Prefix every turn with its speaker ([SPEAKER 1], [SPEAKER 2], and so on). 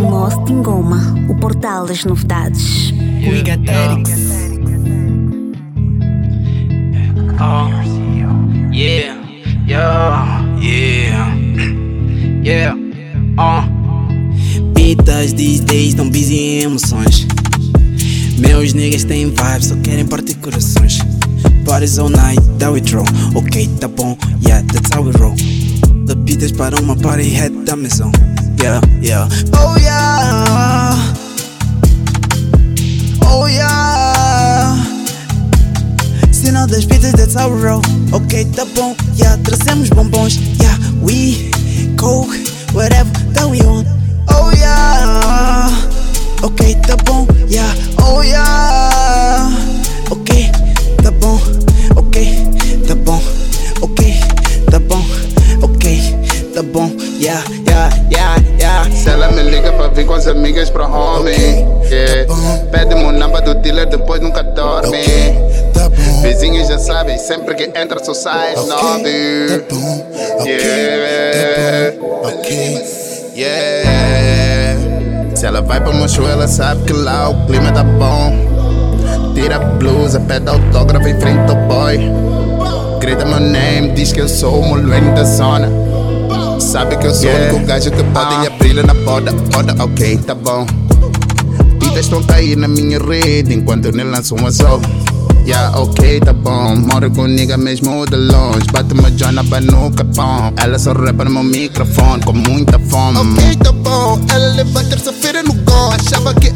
[SPEAKER 1] Most Ngoma, o portal das novidades.
[SPEAKER 2] We got Erics.
[SPEAKER 3] Oh, yeah, yeah, yeah, yeah, oh.
[SPEAKER 2] Pitas these days tão busy em emoções. Meus niggas têm vibes, só querem partir corações. Parties all night, that we throw. Ok, tá bom, yeah, that's how we roll. The pitas para uma party head da missão. Yeah, yeah. Oh yeah. Oh yeah. Sinal das pitas, that's we roll. Ok, tá bom, yeah, trazemos bombons. Yeah, we, coke, whatever that we on. Oh yeah. Ok, tá bom, yeah, oh yeah. Yeah, yeah, yeah, yeah.
[SPEAKER 4] Se ela me liga pra vir com as amigas pro home. Yeah. Pede-me o number do dealer, depois nunca dorme.
[SPEAKER 5] Tá bom,
[SPEAKER 4] Vizinhos já sabem, sempre que entra só sai
[SPEAKER 5] tá
[SPEAKER 4] nove.
[SPEAKER 5] bom,
[SPEAKER 4] Yeah.
[SPEAKER 5] tá bom, ok.
[SPEAKER 4] Yeah. Se ela vai pra Mocho, ela sabe que lá o clima tá bom. Tira a blusa, pede autógrafo em frente ao boy. Grita meu name, diz que eu sou o moleque da zona Sabe que eu sou o único gajo que pode
[SPEAKER 2] Ah.
[SPEAKER 4] brilha na boda, boda, ok, tá bom Pitas estão cair na minha rede enquanto eu nem lanço um azul Yeah, ok, tá bom. Moro com nigga mesmo de longe. Bate uma jona no capão. Ela só rapa no meu microfone com muita fome. Ok, tá bom. Ela leva terça-feira no gol. Achava que